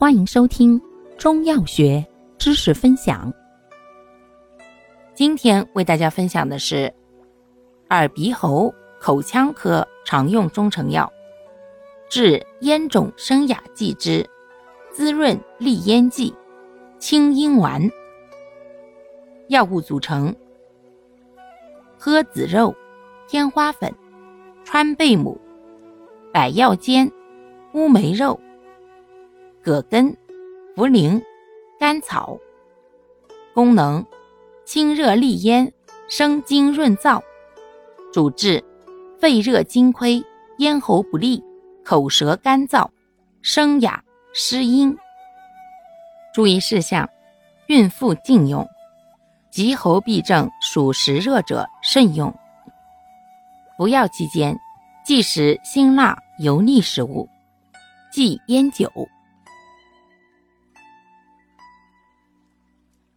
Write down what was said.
欢迎收听中药学知识分享。今天为大家分享的是耳鼻喉口腔科常用中成药，治咽肿生哑剂之滋润利咽剂清音丸。药物组成：诃子肉、天花粉、川贝母、百药煎、乌梅肉。葛根、茯苓、甘草，功能：清热利咽、生津润燥，主治肺热津亏、咽喉不利、口舌干燥、声哑失音。注意事项：孕妇禁用，急喉痹症属实热者慎用。服药期间忌食辛辣油腻食物，忌烟酒。